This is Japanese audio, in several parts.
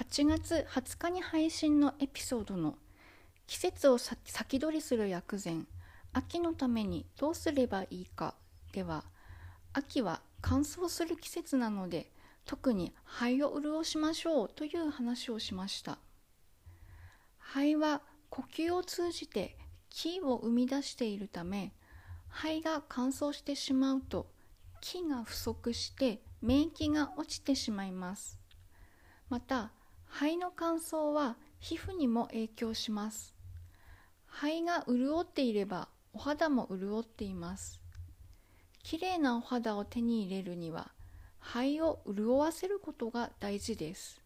8月20日に配信のエピソードの季節を先取りする薬膳秋のためにどうすればいいかでは秋は乾燥する季節なので特に肺を潤しましょうという話をしました。肺は呼吸を通じて気を生み出しているため肺が乾燥してしまうと気が不足して免疫が落ちてしまいます。また肺の乾燥は皮膚にも影響します。肺が潤っていればお肌も潤っています。きれいなお肌を手に入れるには肺を潤わせることが大事です。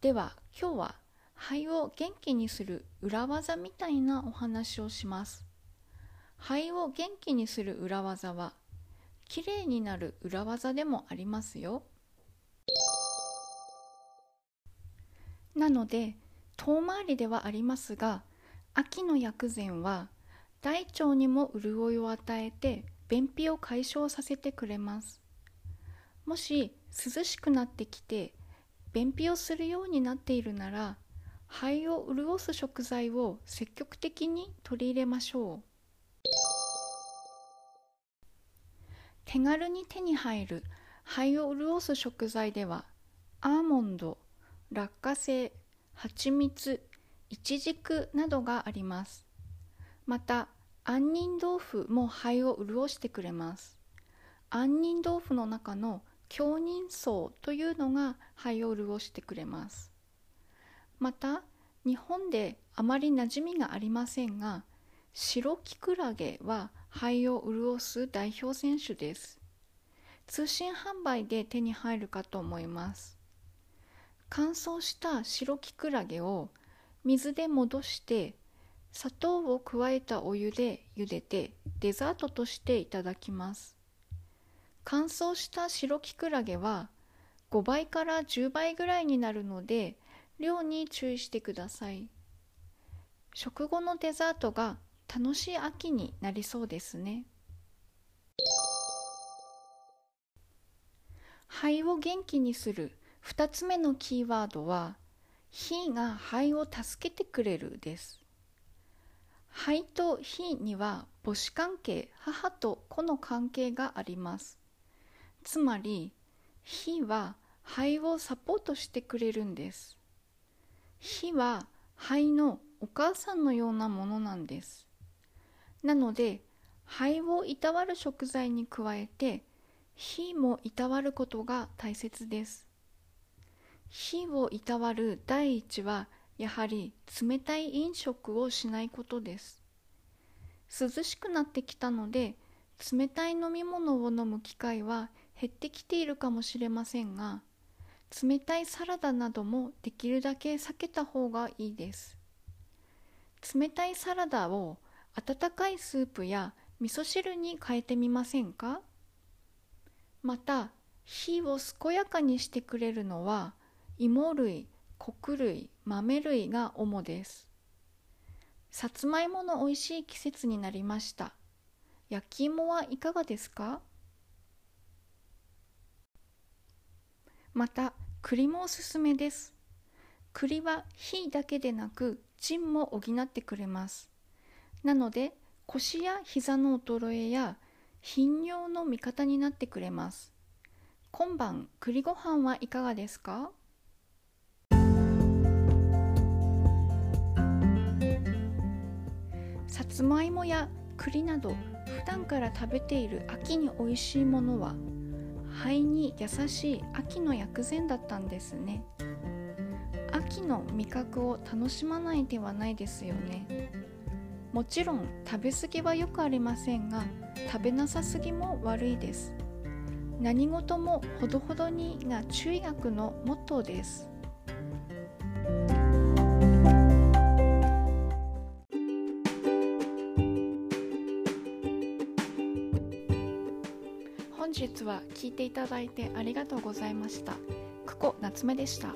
では今日は肺を元気にする裏技みたいなお話をします。肺を元気にする裏技はきれいになる裏技でもありますよ。なので遠回りではありますが秋の薬膳は大腸にも潤いを与えて便秘を解消させてくれます。もし涼しくなってきて便秘をするようになっているなら肺を潤す食材を積極的に取り入れましょう。手軽に手に入る肺を潤す食材ではアーモンド落花生蜂蜜いちじくなどがあります。また杏仁豆腐も肺を潤してくれます。杏仁豆腐の中の強人層というのが肺を潤してくれます。また日本であまり馴染みがありませんが白キクラゲは肺を潤す代表選手です。通信販売で手に入るかと思います。乾燥した白キクラゲを水で戻して砂糖を加えたお湯で茹でてデザートとしていただきます。乾燥した白キクラゲは5倍から10倍ぐらいになるので量に注意してください。食後のデザートが楽しい秋になりそうですね。肺を元気にする2つ目のキーワードは「火が肺を助けてくれる」です。肺と火には母子関係母と子の関係があります。つまり火は肺をサポートしてくれるんです。火は肺のお母さんのようなものなんです。なので肺をいたわる食材に加えて火もいたわることが大切です。火をいたわる第一はやはり冷たい飲食をしないことです。涼しくなってきたので冷たい飲み物を飲む機会は減ってきているかもしれませんが冷たいサラダなどもできるだけ避けた方がいいです。冷たいサラダを温かいスープや味噌汁に変えてみませんか？また火を健やかにしてくれるのは芋類穀類豆類が主です。さつまいもの美味しい季節になりました。焼き芋はいかがですか？また栗もおすすめです。栗は火だけでなく腎も補ってくれます。なので腰や膝の衰えや頻尿の味方になってくれます。今晩栗ご飯はいかがですか？さつまいもや栗など普段から食べている秋に美味しいものは肺に優しい秋の薬膳だったんですね。秋の味覚を楽しまないではないですよね。もちろん食べ過ぎはよくありませんが食べなさすぎも悪いです。何事もほどほどにが中医学のモットーです。日は聞いていただいてありがとうございました。ここ夏目でした。